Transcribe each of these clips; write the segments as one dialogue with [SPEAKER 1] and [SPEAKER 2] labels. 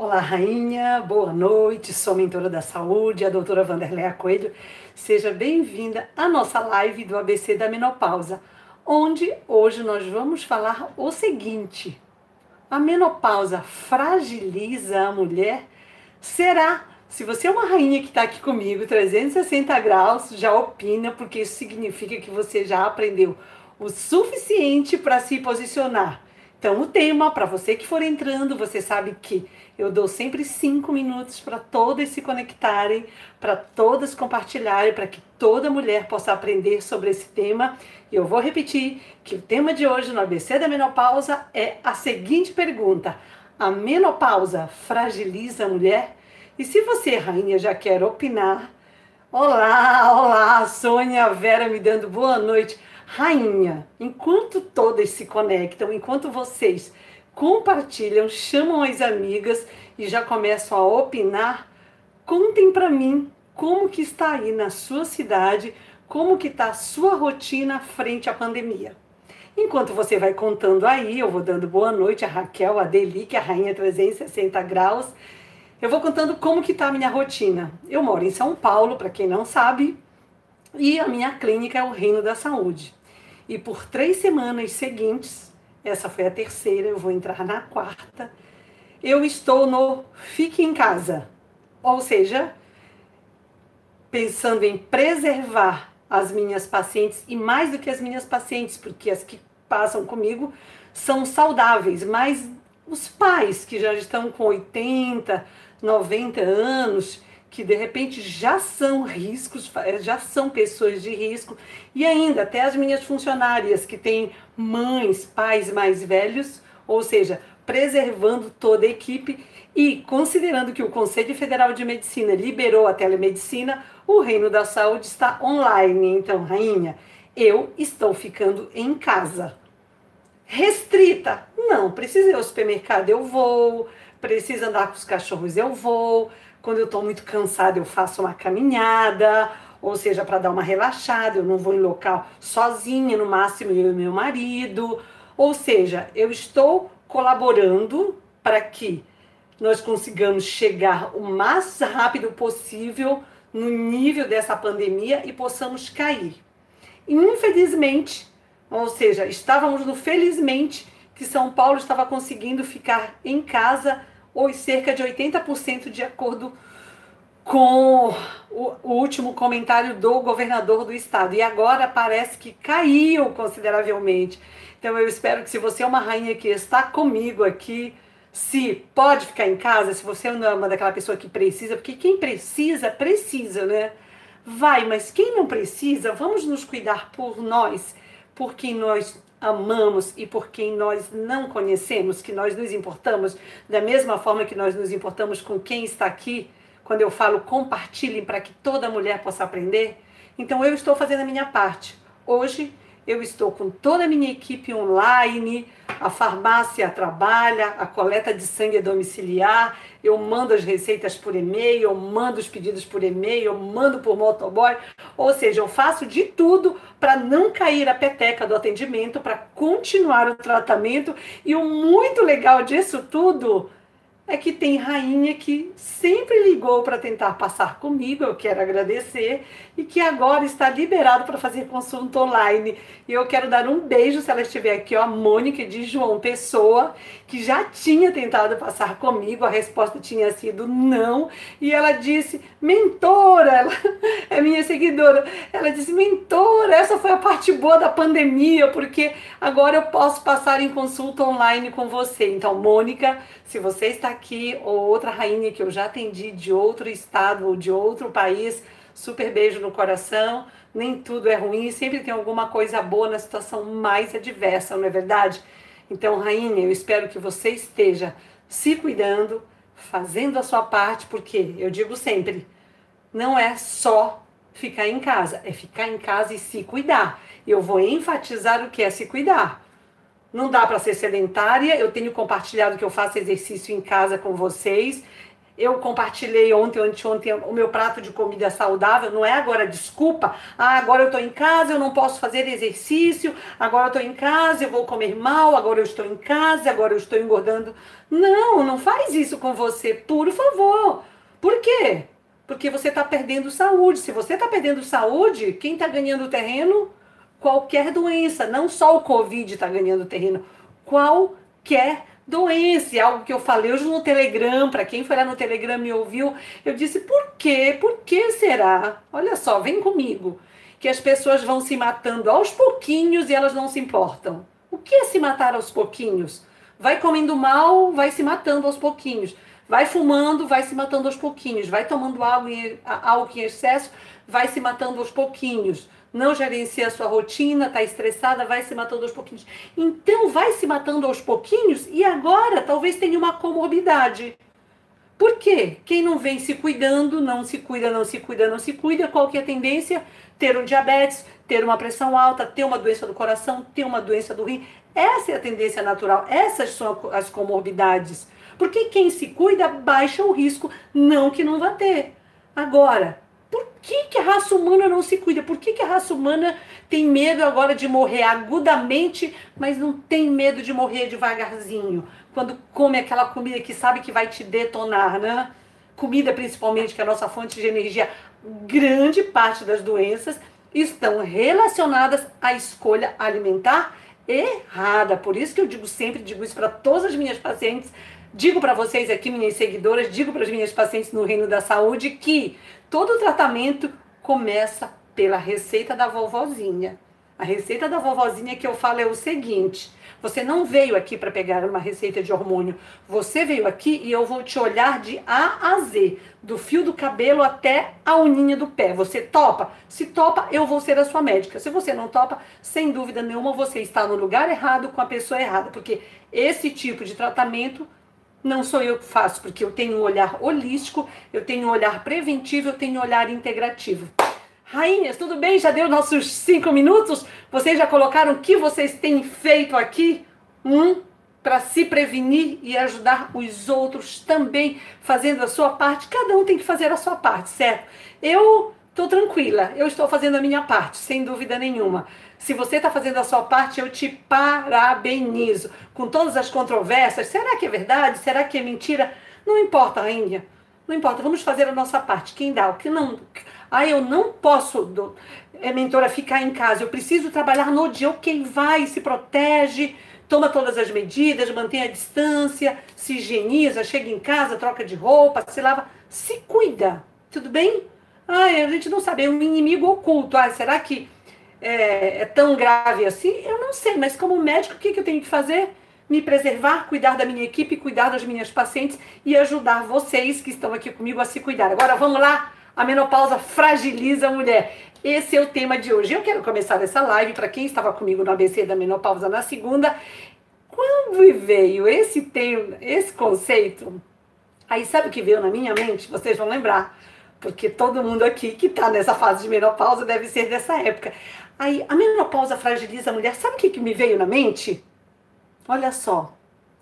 [SPEAKER 1] Olá, rainha, boa noite. Sou mentora da saúde, a doutora Vanderleia Coelho. Seja bem-vinda à nossa live do ABC da Menopausa, onde hoje nós vamos falar o seguinte: a menopausa fragiliza a mulher? Será? Se você é uma rainha que está aqui comigo, 360 graus, já opina, porque isso significa que você já aprendeu o suficiente para se posicionar. Então, o tema, para você que for entrando, você sabe que eu dou sempre cinco minutos para todas se conectarem, para todas compartilharem, para que toda mulher possa aprender sobre esse tema. E eu vou repetir que o tema de hoje no ABC da menopausa é a seguinte pergunta: A menopausa fragiliza a mulher? E se você, rainha, já quer opinar, olá, olá, Sônia Vera me dando boa noite. Rainha, enquanto todas se conectam, enquanto vocês compartilham, chamam as amigas e já começam a opinar, contem para mim como que está aí na sua cidade, como que está a sua rotina frente à pandemia. Enquanto você vai contando aí, eu vou dando boa noite a Raquel, a Deli, que é a rainha 360 graus. Eu vou contando como que está a minha rotina. Eu moro em São Paulo, para quem não sabe, e a minha clínica é o Reino da Saúde. E por três semanas seguintes, essa foi a terceira, eu vou entrar na quarta. Eu estou no fique em casa. Ou seja, pensando em preservar as minhas pacientes e mais do que as minhas pacientes, porque as que passam comigo são saudáveis, mas os pais que já estão com 80, 90 anos, que de repente já são riscos, já são pessoas de risco, e ainda até as minhas funcionárias que têm mães, pais mais velhos, ou seja, preservando toda a equipe e considerando que o Conselho Federal de Medicina liberou a telemedicina, o Reino da Saúde está online. Então, rainha, eu estou ficando em casa. Restrita? Não, precisa ir ao supermercado, eu vou. Precisa andar com os cachorros, eu vou quando eu estou muito cansada, eu faço uma caminhada, ou seja, para dar uma relaxada, eu não vou em local sozinha, no máximo eu e meu marido. Ou seja, eu estou colaborando para que nós consigamos chegar o mais rápido possível no nível dessa pandemia e possamos cair. Infelizmente, ou seja, estávamos no felizmente que São Paulo estava conseguindo ficar em casa ou cerca de 80% de acordo com o, último comentário do governador do estado. E agora parece que caiu consideravelmente. Então eu espero que se você é uma rainha que está comigo aqui, se pode ficar em casa, se você não é uma daquela pessoa que precisa, porque quem precisa, precisa, né? Vai, mas quem não precisa, vamos nos cuidar por nós, por quem nós amamos e por quem nós não conhecemos, que nós nos importamos, da mesma forma que nós nos importamos com quem está aqui, quando eu falo compartilhem para que toda mulher possa aprender. Então eu estou fazendo a minha parte. Hoje eu estou com toda a minha equipe online, a farmácia trabalha, a coleta de sangue é domiciliar, eu mando as receitas por e-mail, eu mando os pedidos por e-mail, eu mando por motoboy, ou seja, eu faço de tudo para não cair a peteca do atendimento, para continuar o tratamento. E o muito legal disso tudo é que tem rainha que sempre ligou para tentar passar comigo, eu quero agradecer, e que agora está liberado para fazer consulta online. E eu quero dar um beijo, se ela estiver aqui, ó, a Mônica de João Pessoa, que já tinha tentado passar comigo, a resposta tinha sido não, e ela disse, mentora, ela é minha seguidora, ela disse, mentora, essa foi a parte boa da pandemia, porque agora eu posso passar em consulta online com você. Então, Mônica, se você está aqui, ou outra rainha que eu já atendi de outro estado ou de outro país, super beijo no coração. Nem tudo é ruim, sempre tem alguma coisa boa na situação mais adversa, não é verdade? Então, rainha, eu espero que você esteja se cuidando, fazendo a sua parte, porque eu digo sempre, não é só ficar em casa, é ficar em casa e se cuidar. Eu vou enfatizar o que é se cuidar. Não dá para ser sedentária. Eu tenho compartilhado que eu faço exercício em casa com vocês. Eu compartilhei ontem, anteontem, o meu prato de comida saudável, não é agora desculpa, ah, agora eu estou em casa, eu não posso fazer exercício, agora eu estou em casa, eu vou comer mal, agora eu estou em casa, agora eu estou engordando. Não, não faz isso com você, por favor. Por quê? Porque você está perdendo saúde. Se você está perdendo saúde, quem está ganhando terreno? Qualquer doença, não só o Covid está ganhando terreno, qualquer doença, algo que eu falei hoje no Telegram, para quem foi lá no Telegram me ouviu, eu disse, por quê? Por que será? Olha só, vem comigo, que as pessoas vão se matando aos pouquinhos e elas não se importam. O que é se matar aos pouquinhos? Vai comendo mal, vai se matando aos pouquinhos. Vai fumando, vai se matando aos pouquinhos. Vai tomando álcool em, álcool em excesso, vai se matando aos pouquinhos não gerencia a sua rotina, está estressada, vai se matando aos pouquinhos. Então, vai se matando aos pouquinhos e agora talvez tenha uma comorbidade. Por quê? Quem não vem se cuidando, não se cuida, não se cuida, não se cuida, qual que é a tendência? Ter um diabetes, ter uma pressão alta, ter uma doença do coração, ter uma doença do rim. Essa é a tendência natural, essas são as comorbidades. Porque quem se cuida baixa o risco, não que não vá ter. Agora, por que, que a raça humana não se cuida? Por que, que a raça humana tem medo agora de morrer agudamente, mas não tem medo de morrer devagarzinho? Quando come aquela comida que sabe que vai te detonar, né? Comida, principalmente, que é a nossa fonte de energia, grande parte das doenças estão relacionadas à escolha alimentar errada. Por isso que eu digo sempre, digo isso para todas as minhas pacientes, digo para vocês aqui, minhas seguidoras, digo para as minhas pacientes no Reino da Saúde que Todo tratamento começa pela receita da vovozinha. A receita da vovozinha que eu falo é o seguinte: você não veio aqui para pegar uma receita de hormônio. Você veio aqui e eu vou te olhar de A a Z, do fio do cabelo até a uninha do pé. Você topa? Se topa, eu vou ser a sua médica. Se você não topa, sem dúvida nenhuma, você está no lugar errado com a pessoa errada, porque esse tipo de tratamento não sou eu que faço, porque eu tenho um olhar holístico, eu tenho um olhar preventivo, eu tenho um olhar integrativo. Rainhas, tudo bem? Já deu nossos cinco minutos? Vocês já colocaram o que vocês têm feito aqui? Um, para se prevenir e ajudar os outros também, fazendo a sua parte. Cada um tem que fazer a sua parte, certo? Eu estou tranquila, eu estou fazendo a minha parte, sem dúvida nenhuma. Se você está fazendo a sua parte, eu te parabenizo. Com todas as controvérsias, será que é verdade? Será que é mentira? Não importa, rainha. Não importa, vamos fazer a nossa parte. Quem dá, o que não. Ah, eu não posso, é, mentora, ficar em casa. Eu preciso trabalhar no dia. Ok, vai, se protege, toma todas as medidas, mantém a distância, se higieniza, chega em casa, troca de roupa, se lava. Se cuida, tudo bem? Ah, a gente não sabe, é um inimigo oculto. Ah, será que é, é, tão grave assim? Eu não sei, mas como médico, o que, que eu tenho que fazer? Me preservar, cuidar da minha equipe, cuidar das minhas pacientes e ajudar vocês que estão aqui comigo a se cuidar. Agora vamos lá, a menopausa fragiliza a mulher. Esse é o tema de hoje. Eu quero começar essa live para quem estava comigo no ABC da menopausa na segunda. Quando veio esse tema, esse conceito, aí sabe o que veio na minha mente? Vocês vão lembrar porque todo mundo aqui que está nessa fase de menopausa deve ser dessa época. Aí, a menopausa fragiliza a mulher. Sabe o que, que me veio na mente? Olha só.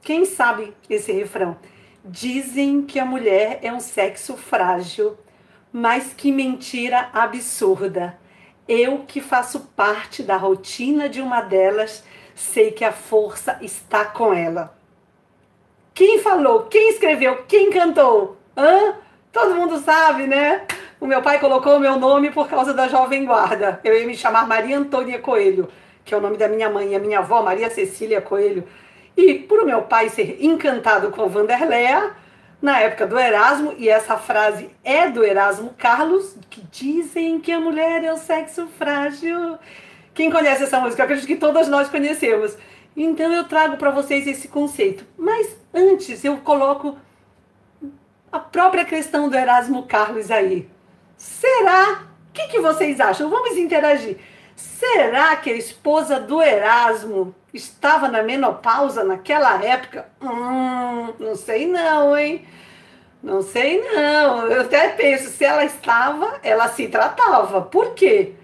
[SPEAKER 1] Quem sabe esse refrão? Dizem que a mulher é um sexo frágil, mas que mentira absurda. Eu que faço parte da rotina de uma delas, sei que a força está com ela. Quem falou? Quem escreveu? Quem cantou? Hã? Todo mundo sabe, né? O meu pai colocou o meu nome por causa da Jovem Guarda. Eu ia me chamar Maria Antônia Coelho, que é o nome da minha mãe, a minha avó, Maria Cecília Coelho. E por meu pai ser encantado com Vanderléa, na época do Erasmo, e essa frase é do Erasmo Carlos, que dizem que a mulher é o sexo frágil. Quem conhece essa música? Eu acredito que todas nós conhecemos. Então eu trago para vocês esse conceito. Mas antes eu coloco a própria questão do Erasmo Carlos aí. Será? O que, que vocês acham? Vamos interagir. Será que a esposa do Erasmo estava na menopausa naquela época? Hum, não sei não, hein? Não sei não. Eu até penso, se ela estava, ela se tratava. Por quê?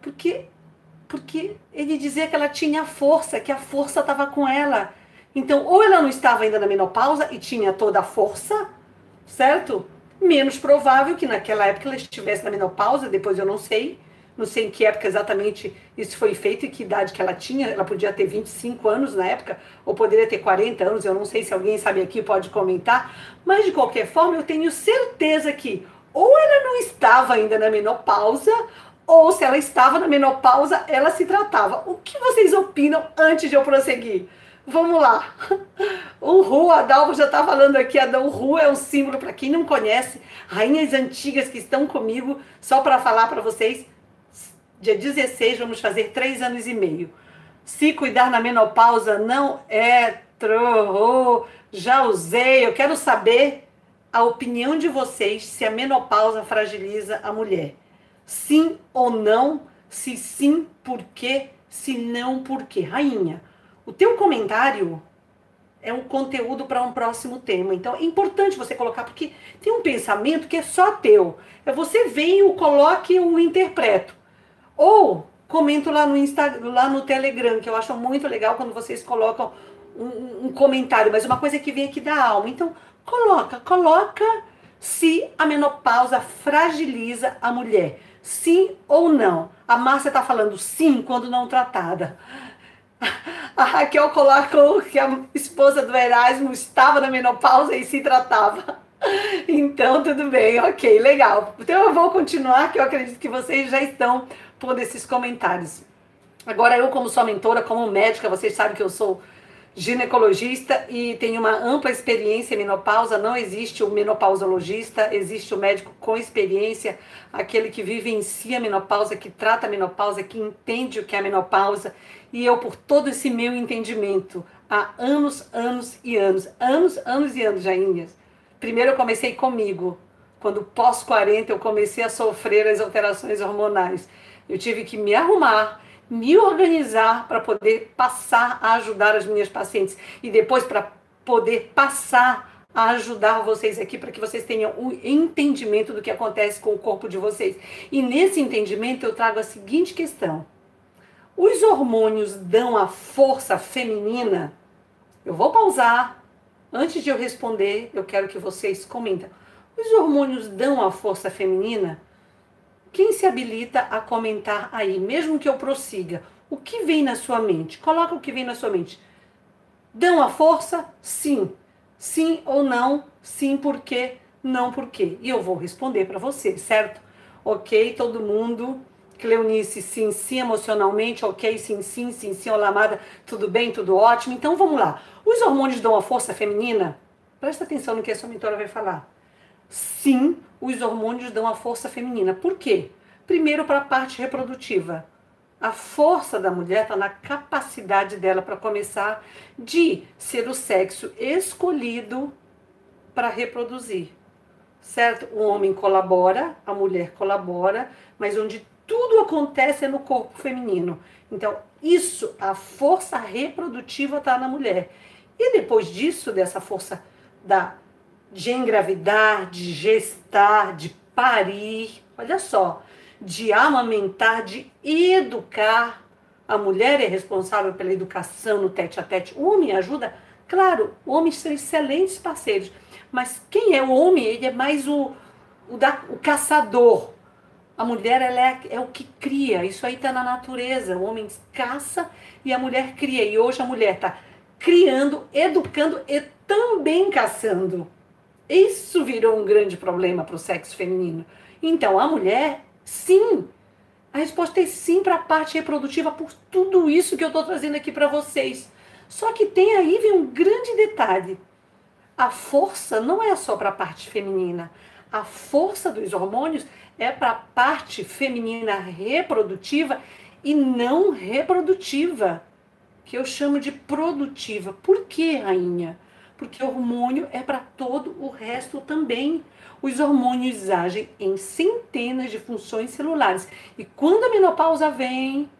[SPEAKER 1] Porque, porque ele dizia que ela tinha força, que a força estava com ela. Então, ou ela não estava ainda na menopausa e tinha toda a força, certo? Menos provável que naquela época ela estivesse na menopausa, depois eu não sei, não sei em que época exatamente isso foi feito e que idade que ela tinha, ela podia ter 25 anos na época, ou poderia ter 40 anos, eu não sei se alguém sabe aqui pode comentar, mas de qualquer forma eu tenho certeza que ou ela não estava ainda na menopausa, ou se ela estava na menopausa, ela se tratava. O que vocês opinam antes de eu prosseguir? Vamos lá. O Ru, a Dalva já está falando aqui, a o Ru é um símbolo para quem não conhece, rainhas antigas que estão comigo, só para falar para vocês, dia 16 vamos fazer três anos e meio. Se cuidar na menopausa não é tro, já usei, eu quero saber a opinião de vocês se a menopausa fragiliza a mulher. Sim ou não? Se sim, por quê? Se não, por quê? Rainha, o teu comentário é um conteúdo para um próximo tema. Então é importante você colocar, porque tem um pensamento que é só teu. É você vem, o coloque, o interpreto. Ou comento lá no Instagram, lá no Telegram, que eu acho muito legal quando vocês colocam um, um comentário, mas uma coisa que vem aqui da alma. Então, coloca, coloca se a menopausa fragiliza a mulher. Sim ou não? A Márcia está falando sim quando não tratada. A Raquel colocou que a esposa do Erasmo estava na menopausa e se tratava. Então, tudo bem, ok, legal. Então, eu vou continuar, que eu acredito que vocês já estão por esses comentários. Agora, eu, como sua mentora, como médica, vocês sabem que eu sou ginecologista e tenho uma ampla experiência em menopausa. Não existe o menopausologista, existe o médico com experiência, aquele que vivencia a menopausa, que trata a menopausa, que entende o que é a menopausa e eu, por todo esse meu entendimento, há anos, anos e anos, anos, anos e anos, Jainhas. Primeiro eu comecei comigo. Quando pós-40 eu comecei a sofrer as alterações hormonais. Eu tive que me arrumar, me organizar para poder passar a ajudar as minhas pacientes. E depois para poder passar a ajudar vocês aqui para que vocês tenham o um entendimento do que acontece com o corpo de vocês. E nesse entendimento eu trago a seguinte questão: os hormônios dão a força feminina? Eu vou pausar. Antes de eu responder, eu quero que vocês comentem. Os hormônios dão a força feminina? Quem se habilita a comentar aí, mesmo que eu prossiga? O que vem na sua mente? Coloca o que vem na sua mente. Dão a força? Sim. Sim ou não? Sim, por quê? Não, por quê? E eu vou responder para você, certo? Ok, todo mundo Cleonice, sim, sim, emocionalmente, ok, sim, sim, sim, sim, Olamada, tudo bem, tudo ótimo. Então vamos lá. Os hormônios dão a força feminina? Presta atenção no que a sua mentora vai falar. Sim, os hormônios dão a força feminina. Por quê? Primeiro, para a parte reprodutiva. A força da mulher está na capacidade dela para começar de ser o sexo escolhido para reproduzir. Certo? O homem colabora, a mulher colabora, mas onde tudo acontece no corpo feminino. Então, isso, a força reprodutiva está na mulher. E depois disso, dessa força da, de engravidar, de gestar, de parir, olha só, de amamentar, de educar. A mulher é responsável pela educação no tete a tete. O homem ajuda, claro, o homem são excelentes parceiros. Mas quem é o homem? Ele é mais o, o, da, o caçador, a mulher ela é, é o que cria, isso aí está na natureza. O homem caça e a mulher cria. E hoje a mulher está criando, educando e também caçando. Isso virou um grande problema para o sexo feminino. Então, a mulher, sim. A resposta é sim para a parte reprodutiva, por tudo isso que eu estou trazendo aqui para vocês. Só que tem aí vem um grande detalhe. A força não é só para a parte feminina. A força dos hormônios é para a parte feminina reprodutiva e não reprodutiva, que eu chamo de produtiva. Por que, rainha? Porque hormônio é para todo o resto também. Os hormônios agem em centenas de funções celulares. E quando a menopausa vem,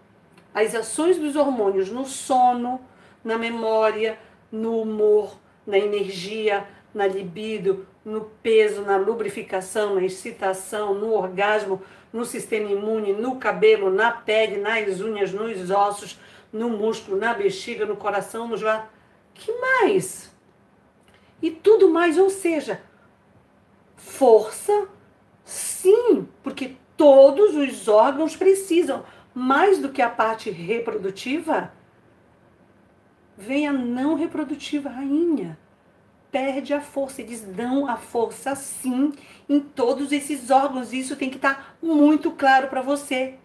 [SPEAKER 1] as ações dos hormônios no sono, na memória, no humor, na energia, na libido, no peso, na lubrificação, na excitação, no orgasmo, no sistema imune, no cabelo, na pele, nas unhas, nos ossos, no músculo, na bexiga, no coração, no joelho. Que mais? E tudo mais, ou seja, Força? Sim, porque todos os órgãos precisam, mais do que a parte reprodutiva. Vem a não reprodutiva, rainha. Perde a força. Eles dão a força sim em todos esses órgãos. Isso tem que estar muito claro para você.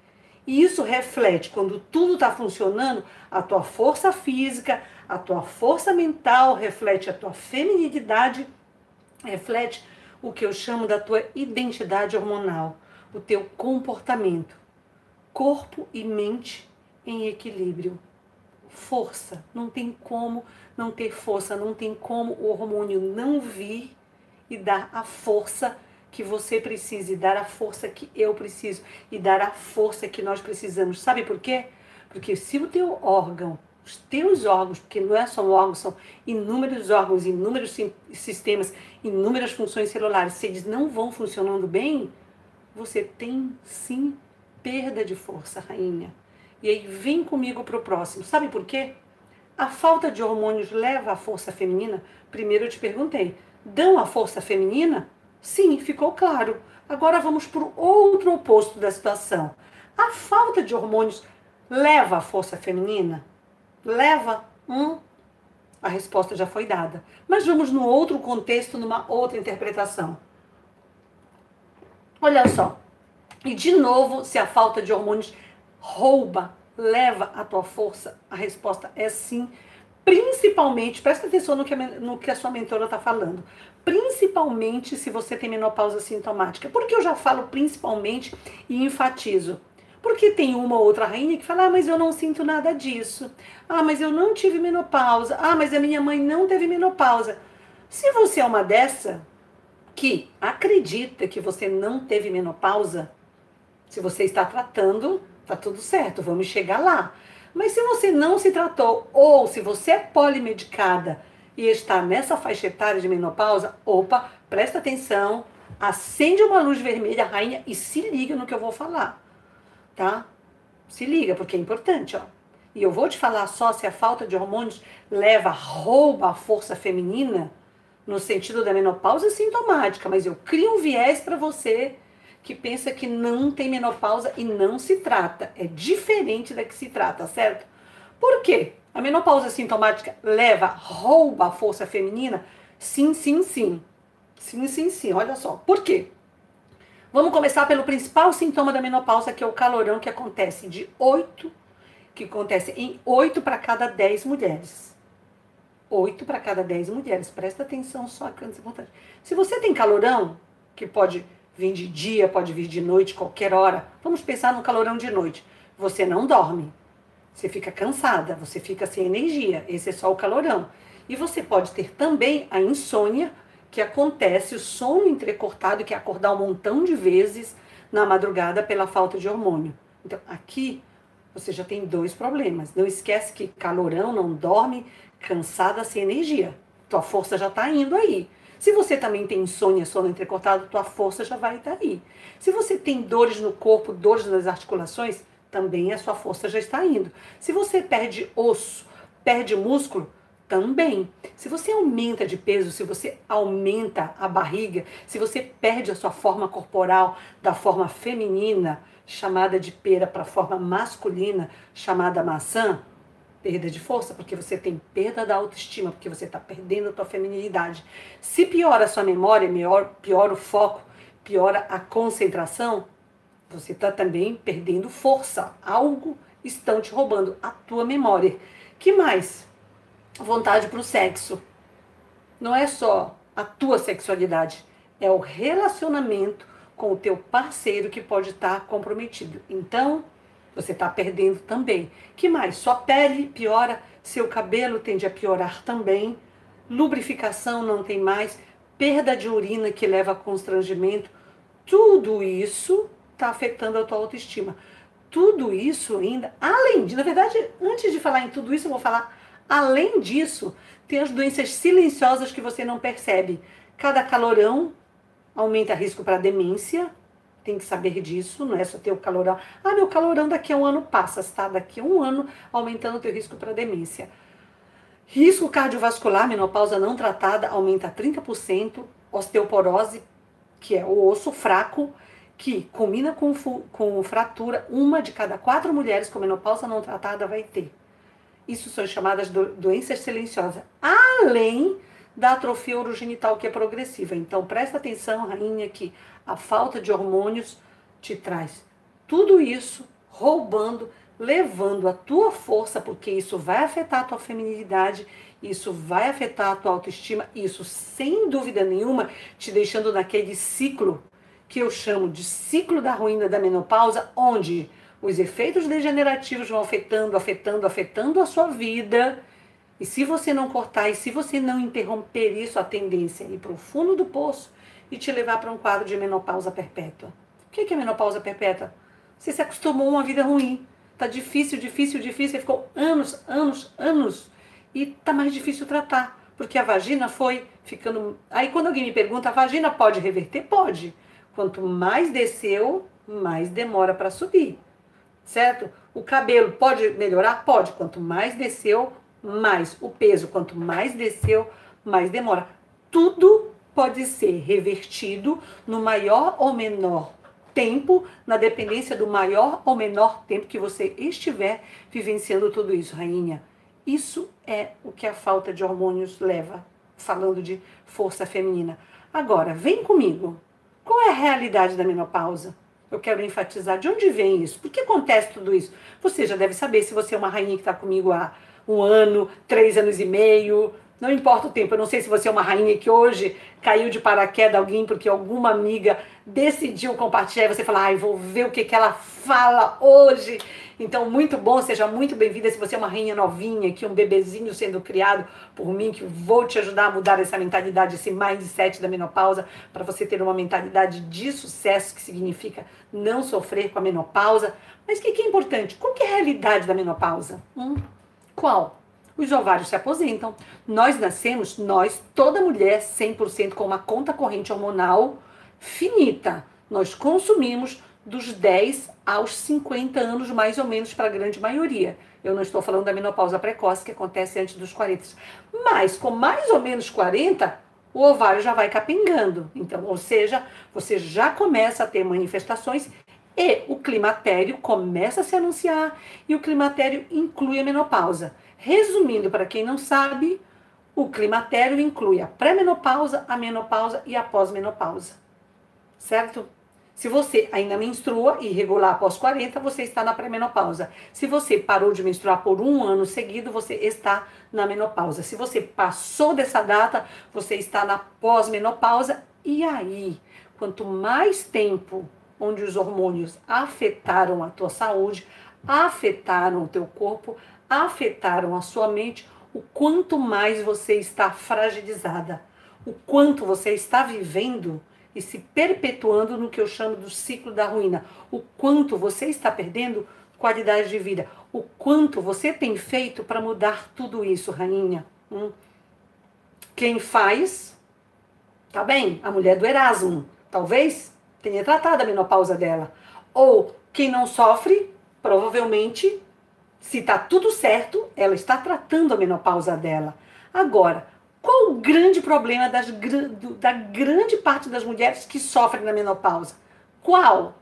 [SPEAKER 1] E isso reflete, quando tudo está funcionando, a tua força física, a tua força mental, reflete a tua feminilidade, reflete o que eu chamo da tua identidade hormonal, o teu comportamento. Corpo e mente em equilíbrio. Força. Não tem como não ter força, não tem como o hormônio não vir e dar a força que você precisa e dar a força que eu preciso e dar a força que nós precisamos. Sabe por quê? Porque se o teu órgão, os teus órgãos, porque não é só um órgão, são inúmeros órgãos, inúmeros sistemas, inúmeras funções celulares, se eles não vão funcionando bem, você tem sim perda de força, rainha. E aí vem comigo para o próximo. Sabe por quê? A falta de hormônios leva à força feminina? Primeiro eu te perguntei. Dão a força feminina? Sim, ficou claro. Agora vamos para o outro oposto da situação. A falta de hormônios leva à força feminina? Leva? Hum, a resposta já foi dada. Mas vamos no outro contexto, numa outra interpretação. Olha só. E de novo, se a falta de hormônios rouba, leva a tua força, a resposta é sim. Principalmente, presta atenção no que a, no que a sua mentora está falando principalmente se você tem menopausa sintomática. Por que eu já falo principalmente e enfatizo? Porque tem uma ou outra rainha que fala: ah, mas eu não sinto nada disso. Ah, mas eu não tive menopausa. Ah, mas a minha mãe não teve menopausa. Se você é uma dessa que acredita que você não teve menopausa, se você está tratando, tá tudo certo, vamos chegar lá. Mas se você não se tratou ou se você é polimedicada, e está nessa faixa etária de menopausa, opa, presta atenção, acende uma luz vermelha, rainha, e se liga no que eu vou falar, tá? Se liga, porque é importante, ó. E eu vou te falar só se a falta de hormônios leva, rouba a força feminina, no sentido da menopausa sintomática, mas eu crio um viés para você que pensa que não tem menopausa e não se trata. É diferente da que se trata, certo? Por quê? A menopausa sintomática leva, rouba a força feminina? Sim, sim, sim. Sim, sim, sim. Olha só. Por quê? Vamos começar pelo principal sintoma da menopausa, que é o calorão, que acontece de 8, que acontece em 8 para cada 10 mulheres. 8 para cada 10 mulheres. Presta atenção só que antes importante. Se você tem calorão, que pode vir de dia, pode vir de noite, qualquer hora. Vamos pensar no calorão de noite. Você não dorme. Você fica cansada, você fica sem energia. Esse é só o calorão. E você pode ter também a insônia, que acontece, o sono entrecortado, que é acordar um montão de vezes na madrugada pela falta de hormônio. Então, aqui você já tem dois problemas. Não esquece que calorão não dorme, cansada, sem energia. Tua força já está indo aí. Se você também tem insônia, sono entrecortado, tua força já vai estar tá aí. Se você tem dores no corpo, dores nas articulações, também a sua força já está indo. Se você perde osso, perde músculo, também. Se você aumenta de peso, se você aumenta a barriga, se você perde a sua forma corporal da forma feminina, chamada de pera, para a forma masculina, chamada maçã, perda de força, porque você tem perda da autoestima, porque você está perdendo a tua feminilidade. Se piora a sua memória, piora o foco, piora a concentração, você está também perdendo força. Algo estão te roubando a tua memória. Que mais? Vontade para o sexo. Não é só a tua sexualidade, é o relacionamento com o teu parceiro que pode estar tá comprometido. Então, você está perdendo também. Que mais? Sua pele piora, seu cabelo tende a piorar também, lubrificação não tem mais, perda de urina que leva a constrangimento. Tudo isso está afetando a tua autoestima. Tudo isso ainda, além de, na verdade, antes de falar em tudo isso, eu vou falar, além disso, tem as doenças silenciosas que você não percebe. Cada calorão aumenta risco para demência, tem que saber disso, não é só ter o calorão. Ah, meu calorão daqui a um ano passa, está daqui a um ano aumentando o teu risco para demência. Risco cardiovascular, menopausa não tratada, aumenta 30%, osteoporose que é o osso fraco, que combina com, com fratura, uma de cada quatro mulheres com menopausa não tratada vai ter. Isso são chamadas do, doenças silenciosas. Além da atrofia urogenital, que é progressiva. Então, presta atenção, rainha, que a falta de hormônios te traz tudo isso roubando, levando a tua força, porque isso vai afetar a tua feminilidade, isso vai afetar a tua autoestima, isso sem dúvida nenhuma te deixando naquele ciclo que eu chamo de ciclo da ruína da menopausa, onde os efeitos degenerativos vão afetando, afetando, afetando a sua vida. E se você não cortar e se você não interromper isso, a tendência é ir para o fundo do poço e te levar para um quadro de menopausa perpétua. O que é menopausa perpétua? Você se acostumou a uma vida ruim. Tá difícil, difícil, difícil. Ficou anos, anos, anos. E tá mais difícil tratar. Porque a vagina foi ficando. Aí quando alguém me pergunta, a vagina pode reverter? Pode. Quanto mais desceu, mais demora para subir. Certo? O cabelo pode melhorar? Pode. Quanto mais desceu, mais. O peso, quanto mais desceu, mais demora. Tudo pode ser revertido no maior ou menor tempo, na dependência do maior ou menor tempo que você estiver vivenciando tudo isso, rainha. Isso é o que a falta de hormônios leva, falando de força feminina. Agora, vem comigo. Qual é a realidade da menopausa? Eu quero enfatizar de onde vem isso. Por que acontece tudo isso? Você já deve saber se você é uma rainha que está comigo há um ano, três anos e meio, não importa o tempo, eu não sei se você é uma rainha que hoje caiu de paraquedas alguém porque alguma amiga decidiu compartilhar e você fala, ai, vou ver o que, que ela fala hoje. Então, muito bom, seja muito bem-vinda se você é uma rainha novinha, que um bebezinho sendo criado por mim, que vou te ajudar a mudar essa mentalidade, esse mindset da menopausa, para você ter uma mentalidade de sucesso, que significa não sofrer com a menopausa. Mas o que, que é importante? Qual que é a realidade da menopausa? Hum? Qual? Os ovários se aposentam. Nós nascemos, nós, toda mulher, 100% com uma conta corrente hormonal finita. Nós consumimos dos 10 aos 50 anos, mais ou menos, para a grande maioria. Eu não estou falando da menopausa precoce, que acontece antes dos 40. Mas com mais ou menos 40, o ovário já vai capengando. Então, ou seja, você já começa a ter manifestações e o climatério começa a se anunciar e o climatério inclui a menopausa. Resumindo, para quem não sabe, o climatério inclui a pré-menopausa, a menopausa e a pós-menopausa. Certo? Se você ainda menstrua irregular após 40, você está na pré-menopausa. Se você parou de menstruar por um ano seguido, você está na menopausa. Se você passou dessa data, você está na pós-menopausa. E aí, quanto mais tempo onde os hormônios afetaram a tua saúde, afetaram o teu corpo, afetaram a sua mente, o quanto mais você está fragilizada, o quanto você está vivendo e se perpetuando no que eu chamo do ciclo da ruína, o quanto você está perdendo qualidade de vida, o quanto você tem feito para mudar tudo isso, rainha. Hum? Quem faz, tá bem, a mulher do Erasmo, talvez tenha tratado a menopausa dela. Ou quem não sofre, provavelmente se está tudo certo, ela está tratando a menopausa dela. Agora, qual o grande problema das, da grande parte das mulheres que sofrem na menopausa? Qual?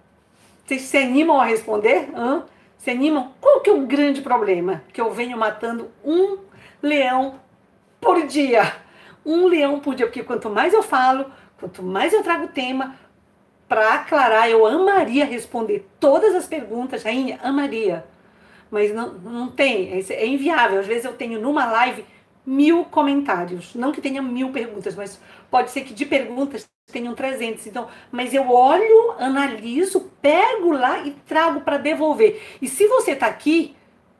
[SPEAKER 1] Vocês se animam a responder? Hã? Se animam? Qual que é o grande problema? Que eu venho matando um leão por dia. Um leão por dia, porque quanto mais eu falo, quanto mais eu trago tema, para aclarar, eu amaria responder todas as perguntas, rainha, amaria mas não, não tem, é, é inviável. Às vezes eu tenho numa live mil comentários, não que tenha mil perguntas, mas pode ser que de perguntas tenham 300. Então, mas eu olho, analiso, pego lá e trago para devolver. E se você está aqui,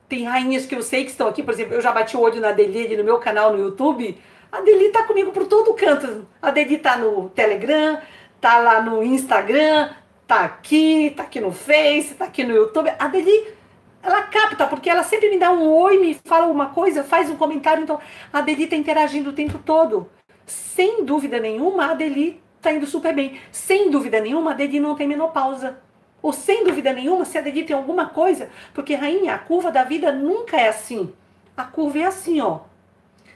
[SPEAKER 1] tem rainhas que eu sei que estão aqui, por exemplo, eu já bati o olho na Deli no meu canal no YouTube. A Deli tá comigo por todo canto. A Deli tá no Telegram, tá lá no Instagram, tá aqui, tá aqui no Face, tá aqui no YouTube. A Deli ela capta, porque ela sempre me dá um oi, me fala alguma coisa, faz um comentário. Então, a Adeli está interagindo o tempo todo. Sem dúvida nenhuma, a Adeli está indo super bem. Sem dúvida nenhuma, a Adeli não tem menopausa. Ou sem dúvida nenhuma, se a Adeli tem alguma coisa. Porque, rainha, a curva da vida nunca é assim. A curva é assim, ó.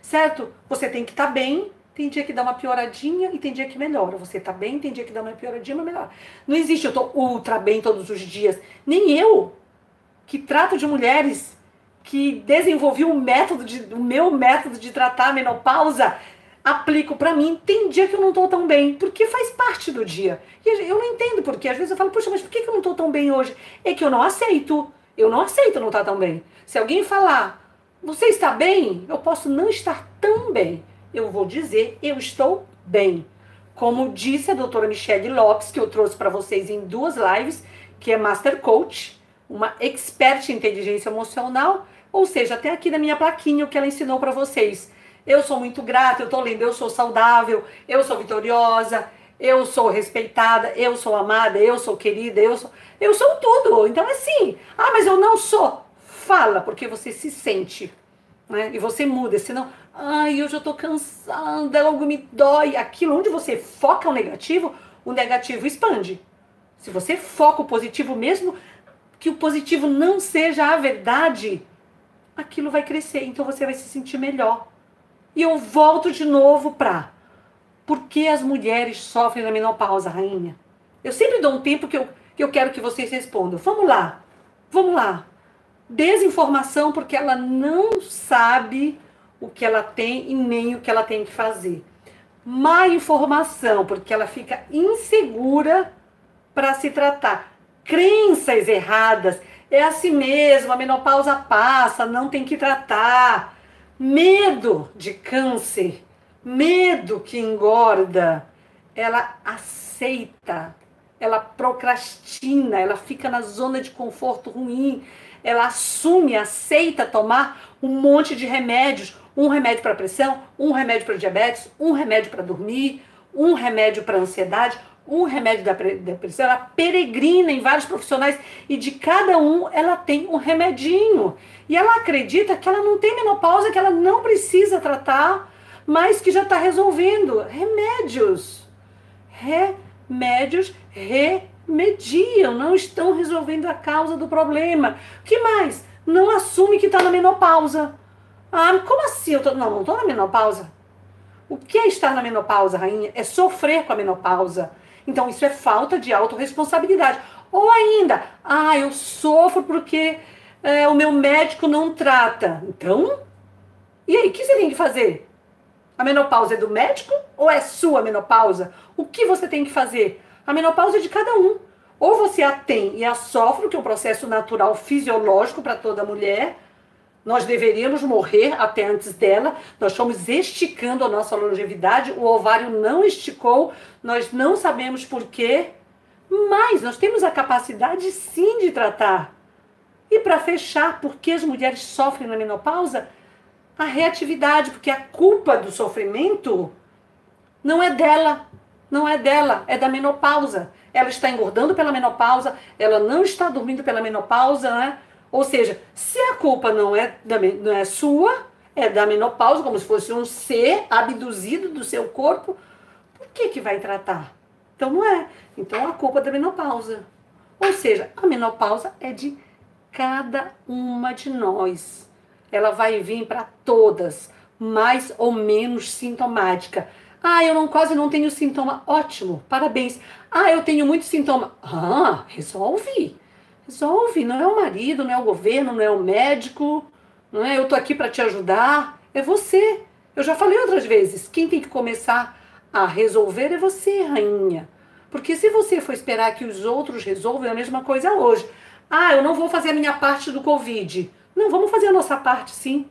[SPEAKER 1] Certo? Você tem que estar tá bem, Tem dia que dá uma pioradinha e tem dia que melhora. Você tá bem, tem dia que dá uma pioradinha, mas melhora. Não existe eu tô ultra bem todos os dias. Nem eu, que trato de mulheres, que desenvolvi um método de, o meu método de tratar a menopausa, aplico para mim. Tem dia que eu não tô tão bem, porque faz parte do dia. E eu não entendo porque. Às vezes eu falo, puxa, mas por que eu não tô tão bem hoje? É que eu não aceito. Eu não aceito não estar tão bem. Se alguém falar, você está bem? Eu posso não estar tão bem. Eu vou dizer, eu estou bem. Como disse a doutora Michelle Lopes, que eu trouxe para vocês em duas lives, que é Master Coach, uma expert em inteligência emocional, ou seja, até aqui na minha plaquinha o que ela ensinou para vocês. Eu sou muito grata, eu tô lendo, eu sou saudável, eu sou vitoriosa, eu sou respeitada, eu sou amada, eu sou querida, eu sou, eu sou tudo. Então é assim. Ah, mas eu não sou. Fala, porque você se sente. Né? E você muda, senão, ai, eu já tô cansada, algo me dói. Aquilo onde você foca o negativo, o negativo expande. Se você foca o positivo, mesmo que o positivo não seja a verdade, aquilo vai crescer, então você vai se sentir melhor. E eu volto de novo para por que as mulheres sofrem na menopausa, rainha? Eu sempre dou um tempo que eu, que eu quero que vocês respondam. Vamos lá, vamos lá. Desinformação porque ela não sabe o que ela tem e nem o que ela tem que fazer. Má informação porque ela fica insegura para se tratar. Crenças erradas. É assim mesmo, a menopausa passa, não tem que tratar. Medo de câncer, medo que engorda. Ela aceita, ela procrastina, ela fica na zona de conforto ruim, ela assume, aceita tomar um monte de remédios, um remédio para pressão, um remédio para diabetes, um remédio para dormir, um remédio para ansiedade, um remédio da depressão, ela peregrina em vários profissionais e de cada um ela tem um remedinho. E ela acredita que ela não tem menopausa, que ela não precisa tratar, mas que já está resolvendo. Remédios. Remédios remediam, não estão resolvendo a causa do problema. O que mais? Não assume que está na menopausa. Ah, como assim? Eu tô... Não, não estou na menopausa. O que é estar na menopausa, rainha? É sofrer com a menopausa então, isso é falta de autorresponsabilidade. Ou ainda, ah, eu sofro porque é, o meu médico não trata. Então, e aí, o que você tem que fazer? A menopausa é do médico ou é sua menopausa? O que você tem que fazer? A menopausa é de cada um. Ou você a tem e a sofre, que é um processo natural fisiológico para toda mulher, nós deveríamos morrer até antes dela. Nós estamos esticando a nossa longevidade. O ovário não esticou. Nós não sabemos por quê. Mas nós temos a capacidade sim de tratar. E para fechar, por que as mulheres sofrem na menopausa? A reatividade, porque a culpa do sofrimento não é dela, não é dela, é da menopausa. Ela está engordando pela menopausa, ela não está dormindo pela menopausa, né? Ou seja, se a culpa não é, da, não é sua, é da menopausa, como se fosse um ser abduzido do seu corpo, por que, que vai tratar? Então não é. Então a culpa é da menopausa. Ou seja, a menopausa é de cada uma de nós. Ela vai vir para todas, mais ou menos sintomática. Ah, eu não, quase não tenho sintoma. Ótimo, parabéns. Ah, eu tenho muito sintoma. Ah, resolve. Resolve, não é o marido, não é o governo, não é o médico, não é eu tô aqui para te ajudar, é você. Eu já falei outras vezes, quem tem que começar a resolver é você, rainha. Porque se você for esperar que os outros resolvam, é a mesma coisa hoje. Ah, eu não vou fazer a minha parte do Covid. Não, vamos fazer a nossa parte, sim.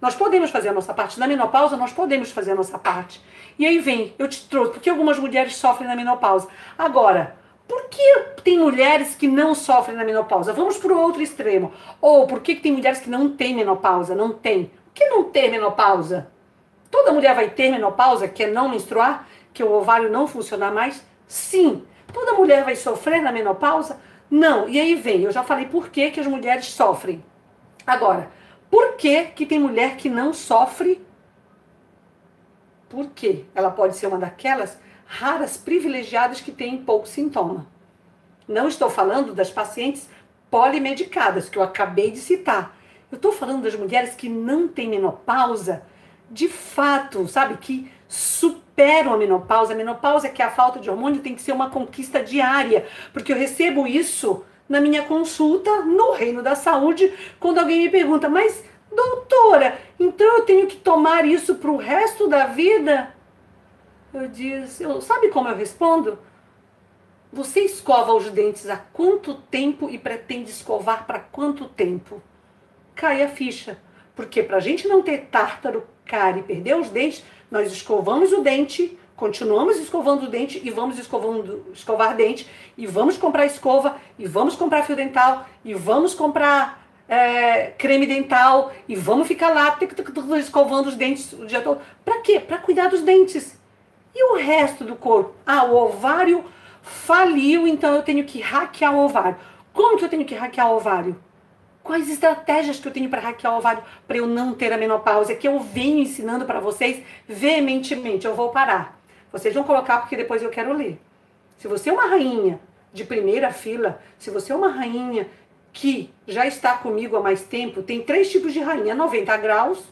[SPEAKER 1] Nós podemos fazer a nossa parte. Na menopausa, nós podemos fazer a nossa parte. E aí vem, eu te trouxe, porque algumas mulheres sofrem na menopausa. Agora, por que tem mulheres que não sofrem na menopausa? Vamos para o outro extremo. Ou por que tem mulheres que não têm menopausa? Não tem. Por que não ter menopausa? Toda mulher vai ter menopausa, que é não menstruar, que o ovário não funcionar mais? Sim. Toda mulher vai sofrer na menopausa? Não. E aí vem, eu já falei por que, que as mulheres sofrem. Agora, por que, que tem mulher que não sofre? Por quê? Ela pode ser uma daquelas raras privilegiadas que têm pouco sintoma. Não estou falando das pacientes polimedicadas, que eu acabei de citar. Eu estou falando das mulheres que não têm menopausa, de fato, sabe, que superam a menopausa. A menopausa, que é a falta de hormônio, tem que ser uma conquista diária, porque eu recebo isso na minha consulta no Reino da Saúde, quando alguém me pergunta, mas doutora, então eu tenho que tomar isso para o resto da vida? Eu disse, eu, sabe como eu respondo? Você escova os dentes há quanto tempo e pretende escovar para quanto tempo? Cai a ficha. Porque para a gente não ter tártaro, cárie e perder os dentes, nós escovamos o dente, continuamos escovando o dente e vamos escovando, escovar dente, e vamos comprar escova, e vamos comprar fio dental, e vamos comprar é, creme dental, e vamos ficar lá escovando os dentes o dia todo. Para quê? Para cuidar dos dentes. E o resto do corpo? Ah, o ovário faliu, então eu tenho que hackear o ovário. Como que eu tenho que hackear o ovário? Quais estratégias que eu tenho para hackear o ovário para eu não ter a menopausa? Que eu venho ensinando para vocês veementemente. Eu vou parar. Vocês vão colocar porque depois eu quero ler. Se você é uma rainha de primeira fila, se você é uma rainha que já está comigo há mais tempo, tem três tipos de rainha: 90 graus,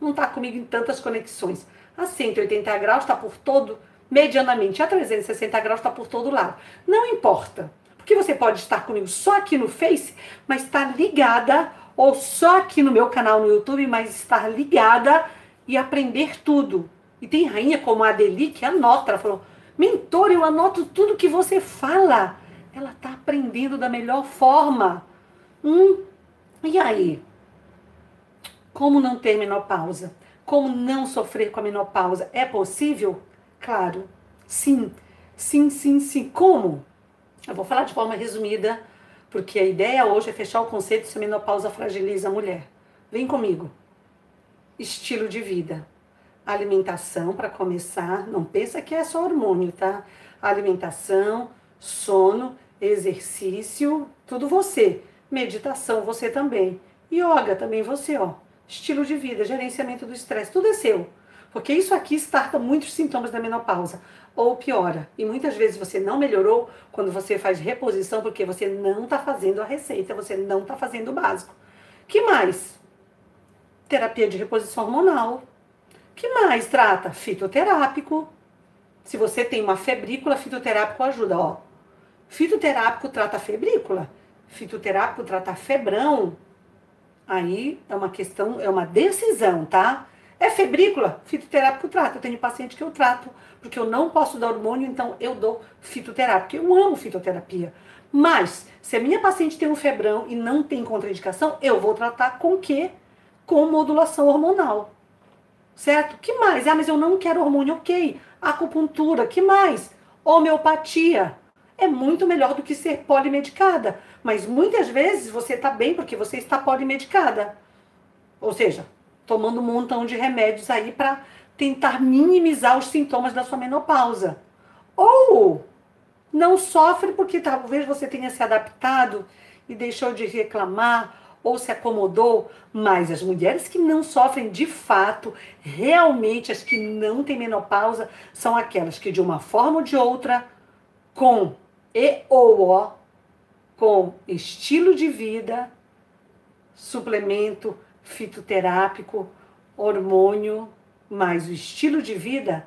[SPEAKER 1] não está comigo em tantas conexões. A 180 graus está por todo medianamente a 360 graus está por todo lado. Não importa, porque você pode estar comigo só aqui no Face, mas está ligada, ou só aqui no meu canal no YouTube, mas estar ligada e aprender tudo. E tem rainha como a Adeli que anota, ela falou, mentor, eu anoto tudo que você fala. Ela está aprendendo da melhor forma. Hum, e aí? Como não ter menopausa? Como não sofrer com a menopausa? É possível? Claro. Sim. Sim, sim, sim. Como? Eu vou falar de forma resumida, porque a ideia hoje é fechar o conceito se a menopausa fragiliza a mulher. Vem comigo. Estilo de vida. Alimentação, para começar, não pensa que é só hormônio, tá? Alimentação, sono, exercício, tudo você. Meditação, você também. Yoga, também você, ó. Estilo de vida, gerenciamento do estresse, tudo é seu. Porque isso aqui starta muitos sintomas da menopausa, ou piora. E muitas vezes você não melhorou quando você faz reposição, porque você não está fazendo a receita, você não está fazendo o básico. que mais? Terapia de reposição hormonal. que mais trata? Fitoterápico. Se você tem uma febrícula, fitoterápico ajuda. Ó, fitoterápico trata febrícula, fitoterápico trata febrão. Aí é uma questão, é uma decisão, tá? É febrícula, fitoterápico trato. Eu tenho paciente que eu trato, porque eu não posso dar hormônio, então eu dou fitoterápico. Eu amo fitoterapia. Mas, se a minha paciente tem um febrão e não tem contraindicação, eu vou tratar com quê? Com modulação hormonal. Certo? que mais? Ah, mas eu não quero hormônio. Ok. Acupuntura. que mais? Homeopatia. É muito melhor do que ser polimedicada. Mas muitas vezes você está bem porque você está polimedicada. Ou seja, tomando um montão de remédios aí para tentar minimizar os sintomas da sua menopausa. Ou não sofre porque talvez você tenha se adaptado e deixou de reclamar ou se acomodou, mas as mulheres que não sofrem de fato, realmente as que não têm menopausa, são aquelas que de uma forma ou de outra, com e ou com estilo de vida, suplemento, fitoterápico, hormônio, mas o estilo de vida,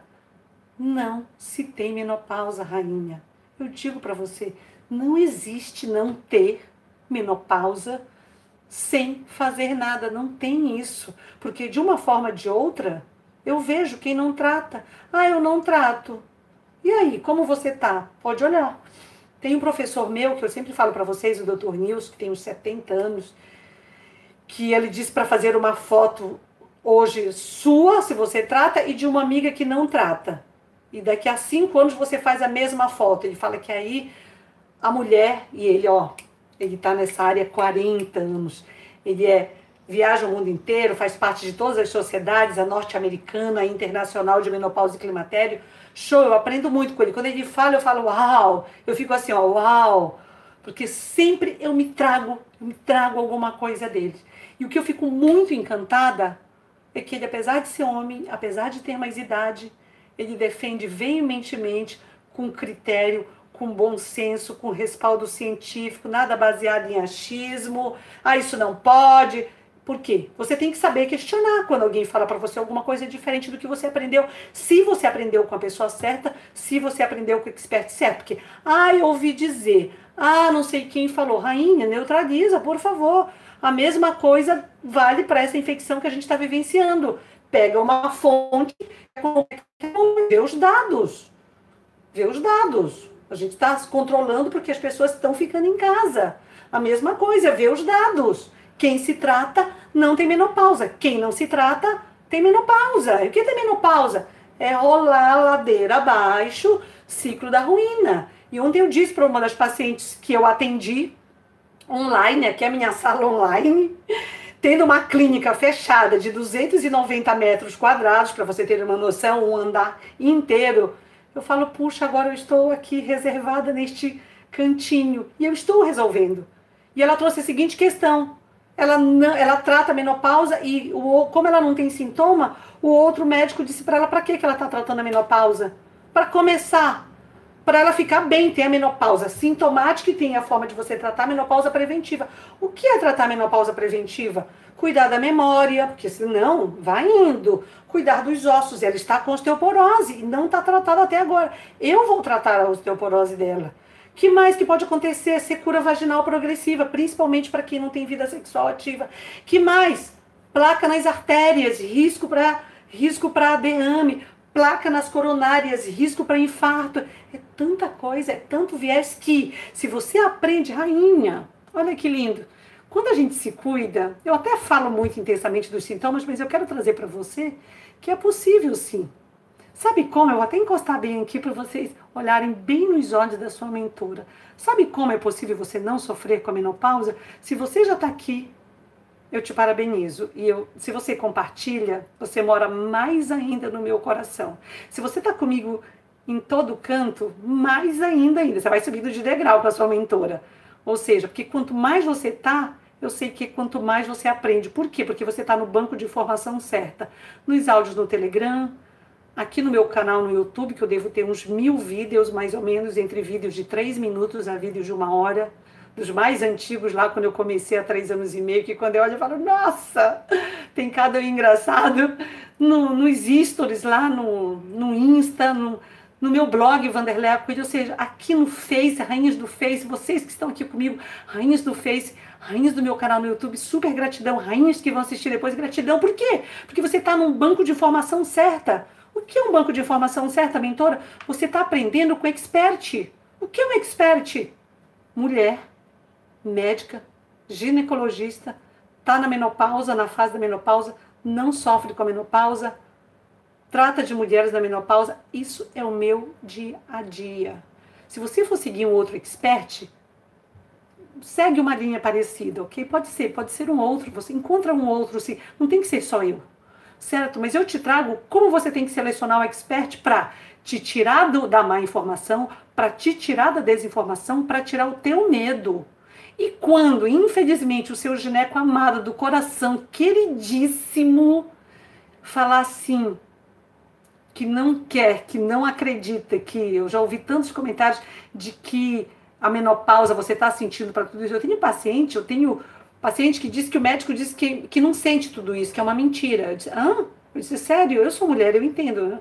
[SPEAKER 1] não se tem menopausa, rainha. Eu digo para você, não existe não ter menopausa sem fazer nada, não tem isso, porque de uma forma ou de outra, eu vejo quem não trata. Ah, eu não trato. E aí, como você tá? Pode olhar. Tem um professor meu que eu sempre falo para vocês, o Dr. Nils, que tem uns 70 anos, que ele disse para fazer uma foto hoje sua, se você trata, e de uma amiga que não trata. E daqui a cinco anos você faz a mesma foto. Ele fala que aí a mulher, e ele, ó, ele está nessa área há 40 anos. Ele é viaja o mundo inteiro, faz parte de todas as sociedades, a norte-americana, a internacional de menopausa e climatério. Show, eu aprendo muito com ele. Quando ele fala, eu falo, uau! Eu fico assim, ó, uau! Porque sempre eu me trago, eu me trago alguma coisa dele. E o que eu fico muito encantada é que ele, apesar de ser homem, apesar de ter mais idade, ele defende veementemente, com critério, com bom senso, com respaldo científico, nada baseado em achismo. Ah, isso não pode. Por quê? Você tem que saber questionar quando alguém fala para você alguma coisa diferente do que você aprendeu. Se você aprendeu com a pessoa certa, se você aprendeu com o expert certo. Porque, ah, eu ouvi dizer, ah, não sei quem falou. Rainha, neutraliza, por favor. A mesma coisa vale para essa infecção que a gente está vivenciando. Pega uma fonte, vê os dados. Vê os dados. A gente está controlando porque as pessoas estão ficando em casa. A mesma coisa, vê os dados. Quem se trata não tem menopausa. Quem não se trata tem menopausa. E o que é menopausa? É rolar ladeira abaixo, ciclo da ruína. E ontem eu disse para uma das pacientes que eu atendi online, aqui é a minha sala online, tendo uma clínica fechada de 290 metros quadrados, para você ter uma noção, um andar inteiro. Eu falo, puxa, agora eu estou aqui reservada neste cantinho e eu estou resolvendo. E ela trouxe a seguinte questão: ela, não, ela trata a menopausa e o, como ela não tem sintoma, o outro médico disse para ela para que ela está tratando a menopausa? Para começar, para ela ficar bem, tem a menopausa sintomática e tem a forma de você tratar a menopausa preventiva. O que é tratar a menopausa preventiva? Cuidar da memória, porque senão vai indo. Cuidar dos ossos, ela está com osteoporose e não está tratada até agora. Eu vou tratar a osteoporose dela que mais que pode acontecer? Secura vaginal progressiva, principalmente para quem não tem vida sexual ativa. Que mais? Placa nas artérias, risco para risco para derrame, placa nas coronárias, risco para infarto. É tanta coisa, é tanto viés que se você aprende, rainha, olha que lindo. Quando a gente se cuida, eu até falo muito intensamente dos sintomas, mas eu quero trazer para você que é possível sim. Sabe como? Eu vou até encostar bem aqui para vocês olharem bem nos olhos da sua mentora. Sabe como é possível você não sofrer com a menopausa? Se você já está aqui, eu te parabenizo. E eu, se você compartilha, você mora mais ainda no meu coração. Se você está comigo em todo canto, mais ainda ainda. Você vai subindo de degrau com a sua mentora. Ou seja, porque quanto mais você está, eu sei que quanto mais você aprende. Por quê? Porque você está no banco de informação certa. Nos áudios no Telegram, aqui no meu canal no YouTube, que eu devo ter uns mil vídeos, mais ou menos, entre vídeos de três minutos a vídeos de uma hora, dos mais antigos lá quando eu comecei há três anos e meio, que quando eu olho eu falo, nossa, tem cada engraçado, no, nos stories lá no, no Insta, no, no meu blog Vanderlei ou seja, aqui no Face, Rainhas do Face, vocês que estão aqui comigo, Rainhas do Face, Rainhas do meu canal no YouTube, super gratidão, rainhas que vão assistir depois, gratidão, por quê? Porque você está num banco de informação certa. O que é um banco de informação certa, mentora? Você está aprendendo com expert. O que é um expert? Mulher, médica, ginecologista, está na menopausa, na fase da menopausa, não sofre com a menopausa, trata de mulheres na menopausa. Isso é o meu dia a dia. Se você for seguir um outro expert, segue uma linha parecida, ok? Pode ser, pode ser um outro. Você encontra um outro, sim. Não tem que ser só eu certo? Mas eu te trago como você tem que selecionar o expert para te tirar do, da má informação, para te tirar da desinformação, para tirar o teu medo. E quando, infelizmente, o seu gineco amado do coração, queridíssimo, falar assim, que não quer, que não acredita, que eu já ouvi tantos comentários de que a menopausa você está sentindo para tudo isso. Eu tenho paciente, eu tenho Paciente que diz que o médico disse que, que não sente tudo isso, que é uma mentira. Eu disse, Hã? Eu disse, sério, eu sou mulher, eu entendo.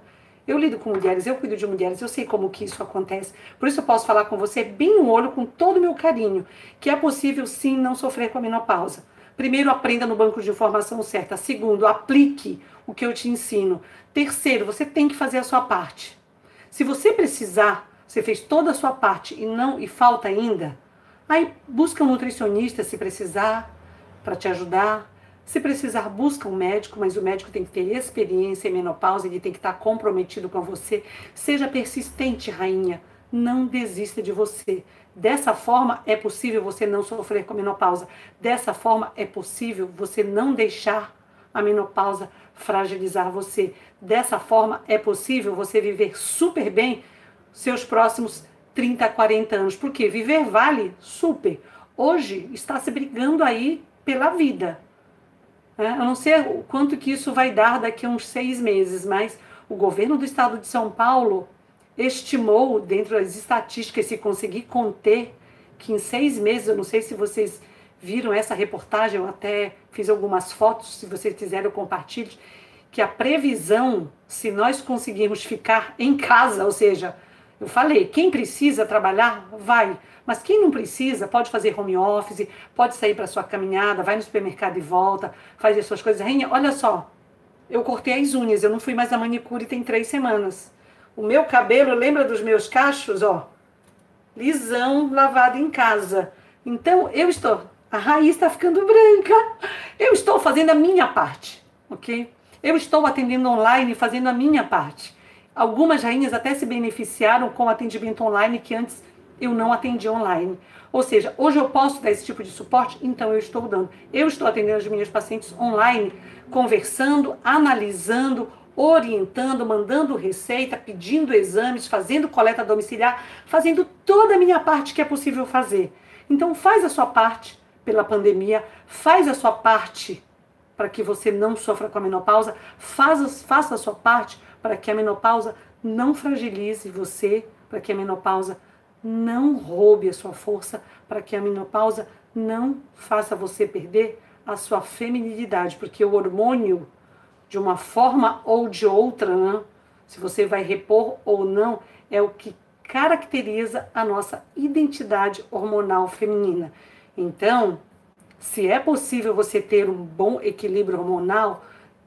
[SPEAKER 1] Eu lido com mulheres, eu cuido de mulheres, eu sei como que isso acontece. Por isso eu posso falar com você bem no olho, com todo o meu carinho, que é possível sim não sofrer com a menopausa. Primeiro, aprenda no banco de informação certa. Segundo, aplique o que eu te ensino. Terceiro, você tem que fazer a sua parte. Se você precisar, você fez toda a sua parte e não e falta ainda, aí busca um nutricionista se precisar, para te ajudar. Se precisar, busca um médico, mas o médico tem que ter experiência em menopausa, ele tem que estar comprometido com você. Seja persistente, rainha. Não desista de você. Dessa forma é possível você não sofrer com menopausa. Dessa forma é possível você não deixar a menopausa fragilizar você. Dessa forma é possível você viver super bem seus próximos 30, 40 anos. Porque viver vale super. Hoje está se brigando aí pela vida. É, eu não sei o quanto que isso vai dar daqui a uns seis meses, mas o governo do estado de São Paulo estimou, dentro das estatísticas, se conseguir conter, que em seis meses, eu não sei se vocês viram essa reportagem, eu até fiz algumas fotos, se vocês quiserem eu compartilho, que a previsão, se nós conseguirmos ficar em casa, ou seja, eu falei, quem precisa trabalhar, vai. Mas quem não precisa, pode fazer home office, pode sair para sua caminhada, vai no supermercado e volta, faz as suas coisas. Rainha, olha só, eu cortei as unhas, eu não fui mais a manicure tem três semanas. O meu cabelo, lembra dos meus cachos, ó? Lisão, lavado em casa. Então, eu estou, a raiz está ficando branca. Eu estou fazendo a minha parte, ok? Eu estou atendendo online, fazendo a minha parte. Algumas rainhas até se beneficiaram com atendimento online que antes eu não atendi online. Ou seja, hoje eu posso dar esse tipo de suporte, então eu estou dando. Eu estou atendendo as minhas pacientes online, conversando, analisando, orientando, mandando receita, pedindo exames, fazendo coleta domiciliar, fazendo toda a minha parte que é possível fazer. Então faz a sua parte pela pandemia, faz a sua parte para que você não sofra com a menopausa, faz, faça a sua parte para que a menopausa não fragilize você, para que a menopausa não roube a sua força, para que a menopausa não faça você perder a sua feminilidade, porque o hormônio, de uma forma ou de outra, né, se você vai repor ou não, é o que caracteriza a nossa identidade hormonal feminina. Então, se é possível você ter um bom equilíbrio hormonal,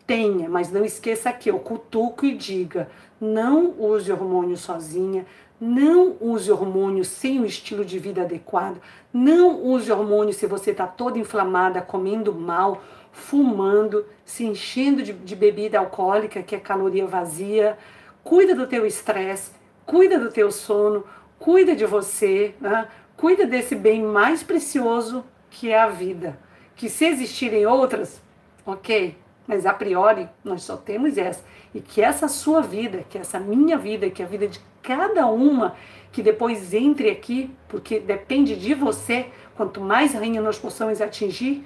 [SPEAKER 1] tenha, mas não esqueça que eu cutuco e diga: não use hormônio sozinha, não use hormônio sem o estilo de vida adequado. Não use hormônio se você está toda inflamada, comendo mal, fumando, se enchendo de, de, bebida alcoólica, que é caloria vazia. Cuida do teu estresse, cuida do teu sono, cuida de você, né? cuida desse bem mais precioso que é a vida. Que se existirem outras, ok, mas a priori nós só temos essa. E que essa sua vida, que essa minha vida, que a vida de cada uma, que depois entre aqui, porque depende de você, quanto mais rainha nós possamos atingir,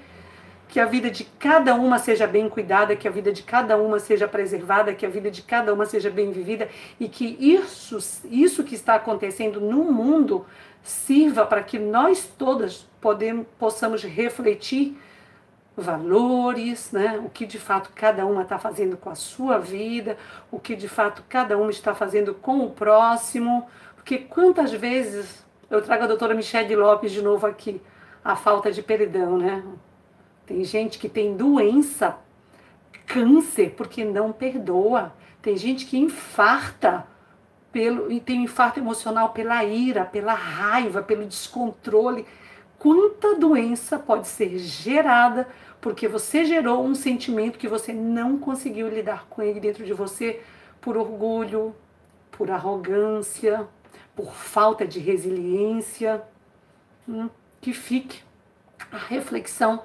[SPEAKER 1] que a vida de cada uma seja bem cuidada, que a vida de cada uma seja preservada, que a vida de cada uma seja bem vivida e que isso, isso que está acontecendo no mundo sirva para que nós todas podemos, possamos refletir valores, né? o que de fato cada uma está fazendo com a sua vida, o que de fato cada uma está fazendo com o próximo. Porque quantas vezes eu trago a doutora Michelle Lopes de novo aqui, a falta de perdão, né? Tem gente que tem doença, câncer, porque não perdoa. Tem gente que infarta pelo, e tem um infarto emocional pela ira, pela raiva, pelo descontrole. Quanta doença pode ser gerada porque você gerou um sentimento que você não conseguiu lidar com ele dentro de você por orgulho, por arrogância, por falta de resiliência. Hum, que fique a reflexão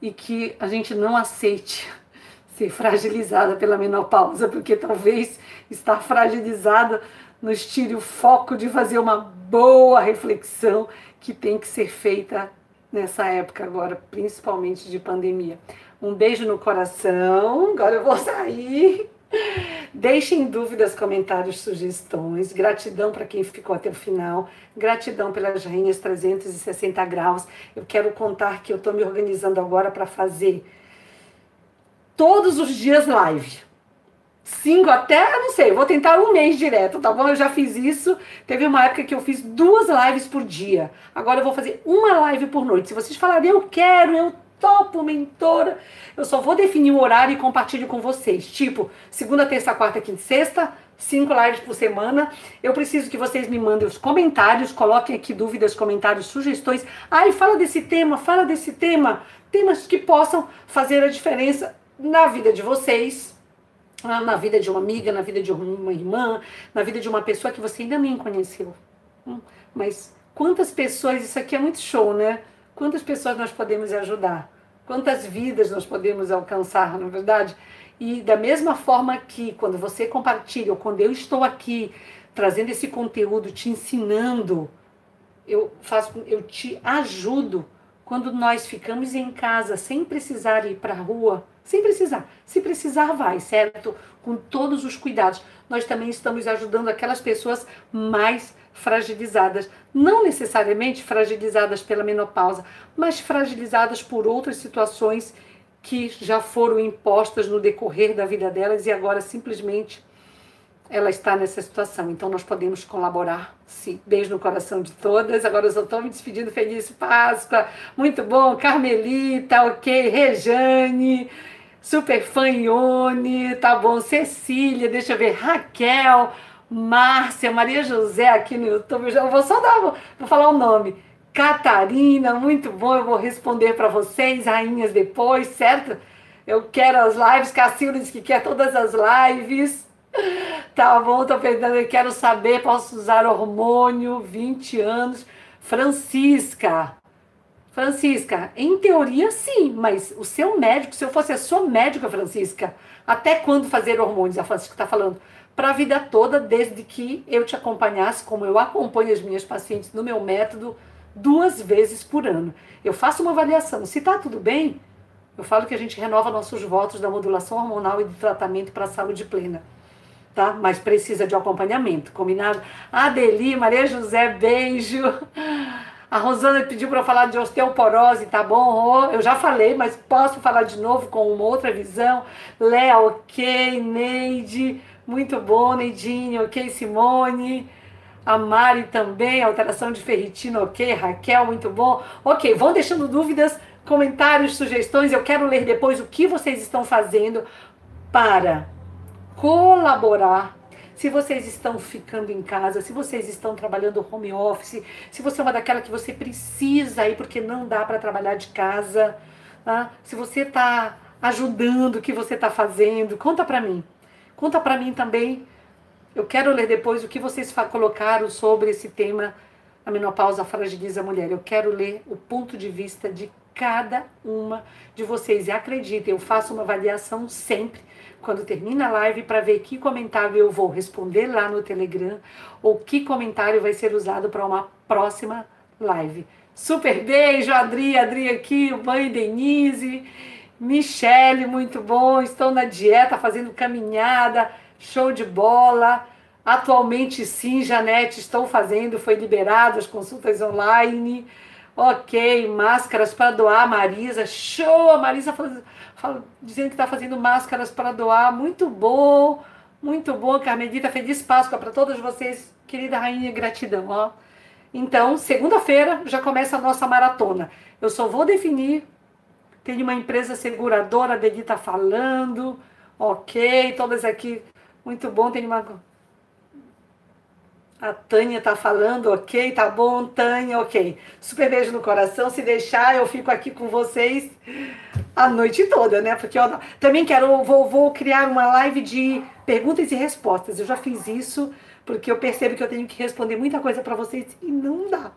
[SPEAKER 1] e que a gente não aceite ser fragilizada pela menopausa, porque talvez estar fragilizada nos tire o foco de fazer uma boa reflexão que tem que ser feita nessa época agora, principalmente de pandemia. Um beijo no coração. Agora eu vou sair. Deixem dúvidas, comentários, sugestões. Gratidão para quem ficou até o final. Gratidão pelas rainhas 360 graus. Eu quero contar que eu estou me organizando agora para fazer todos os dias live cinco até, não sei, vou tentar um mês direto, tá bom? Eu já fiz isso. Teve uma época que eu fiz duas lives por dia. Agora eu vou fazer uma live por noite. Se vocês falarem, eu quero, eu topo, mentora, eu só vou definir o horário e compartilho com vocês. Tipo, segunda, terça, quarta, quinta e sexta, cinco lives por semana. Eu preciso que vocês me mandem os comentários, coloquem aqui dúvidas, comentários, sugestões. Ai, fala desse tema, fala desse tema. Temas que possam fazer a diferença na vida de vocês, ah, na vida de uma amiga, na vida de uma irmã, na vida de uma pessoa que você ainda nem conheceu. Hum, mas quantas pessoas, isso aqui é muito show, né? Quantas pessoas nós podemos ajudar? Quantas vidas nós podemos alcançar, na é verdade? E da mesma forma que quando você compartilha, ou quando eu estou aqui trazendo esse conteúdo, te ensinando, eu faço, eu te ajudo quando nós ficamos em casa sem precisar ir para a rua, sem precisar. Se precisar, vai, certo? Com todos os cuidados. Nós também estamos ajudando aquelas pessoas mais fragilizadas, não necessariamente fragilizadas pela menopausa, mas fragilizadas por outras situações que já foram impostas no decorrer da vida delas e agora simplesmente ela está nessa situação. Então nós podemos colaborar. Sim. Beijo no coração de todas. Agora eu só estou me despedindo. Feliz Páscoa. Muito bom. Carmelita, ok. Rejane. Super fã Ione, tá bom. Cecília, deixa eu ver. Raquel, Márcia, Maria José aqui no YouTube. Já vou só dar, vou falar o nome. Catarina, muito bom. Eu vou responder para vocês, rainhas, depois, certo? Eu quero as lives. Cacilda disse que quer todas as lives. Tá bom, tô perguntando, eu quero saber, posso usar hormônio, 20 anos. Francisca, Francisca, em teoria sim, mas o seu médico, se eu fosse a sua médica, Francisca, até quando fazer hormônios? A Francisca está falando, para a vida toda, desde que eu te acompanhasse, como eu acompanho as minhas pacientes no meu método, duas vezes por ano. Eu faço uma avaliação, se está tudo bem, eu falo que a gente renova nossos votos da modulação hormonal e do tratamento para a saúde plena tá? Mas precisa de acompanhamento, combinado? Adeli, Maria José, beijo. A Rosana pediu para falar de osteoporose, tá bom? Eu já falei, mas posso falar de novo com uma outra visão. Léa, ok. Neide, muito bom. Neidinho, ok. Simone. A Mari também, alteração de ferritina, ok. Raquel, muito bom. Ok, vão deixando dúvidas, comentários, sugestões. Eu quero ler depois o que vocês estão fazendo para colaborar. Se vocês estão ficando em casa, se vocês estão trabalhando home office, se você é uma daquela que você precisa ir porque não dá para trabalhar de casa, tá? se você está ajudando o que você está fazendo, conta para mim. Conta para mim também. Eu quero ler depois o que vocês colocaram sobre esse tema a menopausa fragiliza a mulher. Eu quero ler o ponto de vista de cada uma de vocês. E acreditem, eu faço uma avaliação sempre quando termina a live para ver que comentário eu vou responder lá no Telegram ou que comentário vai ser usado para uma próxima live. Super beijo, Adri, Adri aqui, mãe Denise, Michele, muito bom. Estou na dieta, fazendo caminhada, show de bola. Atualmente, sim, Janete, estou fazendo, foi liberado as consultas online. Ok, máscaras para doar, Marisa. Show! A Marisa dizendo que está fazendo máscaras para doar. Muito bom, muito bom, Carmelita. Feliz Páscoa para todos vocês, querida rainha, gratidão. Ó. Então, segunda-feira já começa a nossa maratona. Eu só vou definir. Tem uma empresa seguradora, a Dedi está falando. Ok, todas aqui. Muito bom, tem uma a Tânia tá falando, ok, tá bom, Tânia, ok. Super beijo no coração. Se deixar, eu fico aqui com vocês a noite toda, né? Porque eu também quero, vou, vou criar uma live de perguntas e respostas. Eu já fiz isso porque eu percebo que eu tenho que responder muita coisa para vocês e não dá.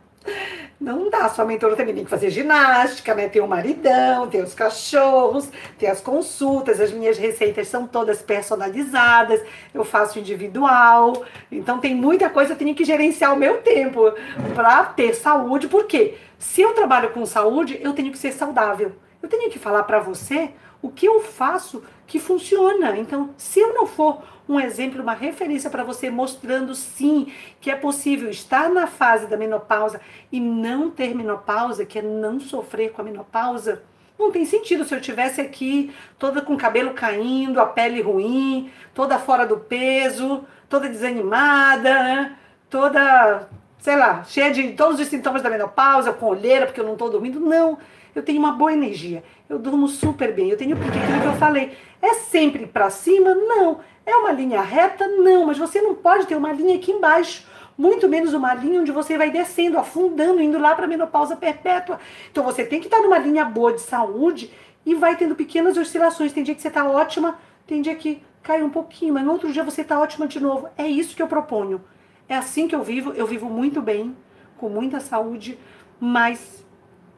[SPEAKER 1] Não dá, sua mentora também tem que fazer ginástica, né? Tem o maridão, tem os cachorros, tem as consultas, as minhas receitas são todas personalizadas, eu faço individual. Então tem muita coisa, eu tenho que gerenciar o meu tempo para ter saúde, porque se eu trabalho com saúde, eu tenho que ser saudável. Eu tenho que falar para você o que eu faço que funciona. Então, se eu não for um exemplo, uma referência para você, mostrando sim que é possível estar na fase da menopausa e não ter menopausa, que é não sofrer com a menopausa, não tem sentido se eu tivesse aqui toda com o cabelo caindo, a pele ruim, toda fora do peso, toda desanimada, né? toda, sei lá, cheia de todos os sintomas da menopausa, com olheira porque eu não estou dormindo. Não, eu tenho uma boa energia, eu durmo super bem, eu tenho pique, aquilo que eu falei. É sempre para cima? Não. É uma linha reta? Não, mas você não pode ter uma linha aqui embaixo. Muito menos uma linha onde você vai descendo, afundando, indo lá para a menopausa perpétua. Então você tem que estar numa linha boa de saúde e vai tendo pequenas oscilações. Tem dia que você está ótima, tem dia que cai um pouquinho, mas no outro dia você está ótima de novo. É isso que eu proponho. É assim que eu vivo. Eu vivo muito bem, com muita saúde, mas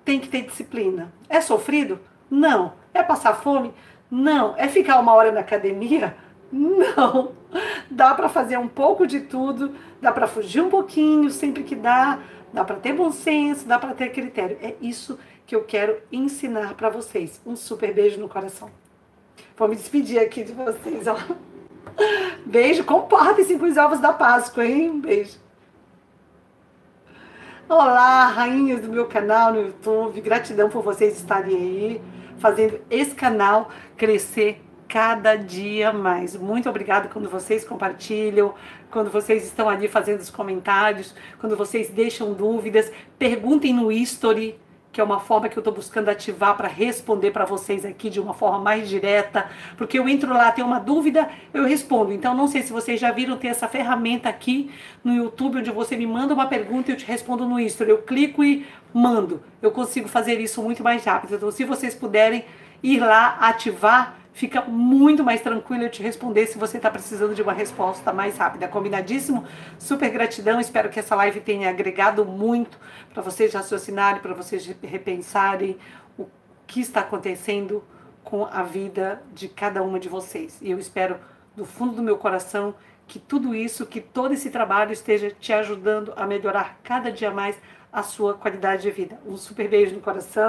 [SPEAKER 1] tem que ter disciplina. É sofrido? Não. É passar fome? Não. É ficar uma hora na academia? Não. Dá para fazer um pouco de tudo, dá para fugir um pouquinho sempre que dá, dá para ter bom senso, dá para ter critério. É isso que eu quero ensinar para vocês. Um super beijo no coração. Vou me despedir aqui de vocês, ó. Beijo, comportem-se com os ovos da Páscoa, hein? Beijo. Olá, rainhas do meu canal no YouTube. Gratidão por vocês estarem aí, fazendo esse canal crescer cada dia mais. Muito obrigada quando vocês compartilham, quando vocês estão ali fazendo os comentários, quando vocês deixam dúvidas, perguntem no history que é uma forma que eu estou buscando ativar para responder para vocês aqui de uma forma mais direta, porque eu entro lá, tenho uma dúvida, eu respondo. Então, não sei se vocês já viram ter essa ferramenta aqui no YouTube, onde você me manda uma pergunta e eu te respondo no History. Eu clico e mando. Eu consigo fazer isso muito mais rápido. Então, se vocês puderem ir lá, ativar, fica muito mais tranquilo eu te responder se você está precisando de uma resposta mais rápida. Combinadíssimo? Super gratidão. Espero que essa live tenha agregado muito para vocês raciocinarem, para vocês repensarem o que está acontecendo com a vida de cada uma de vocês. E eu espero do fundo do meu coração que tudo isso, que todo esse trabalho esteja te ajudando a melhorar cada dia mais a sua qualidade de vida. Um super beijo no coração.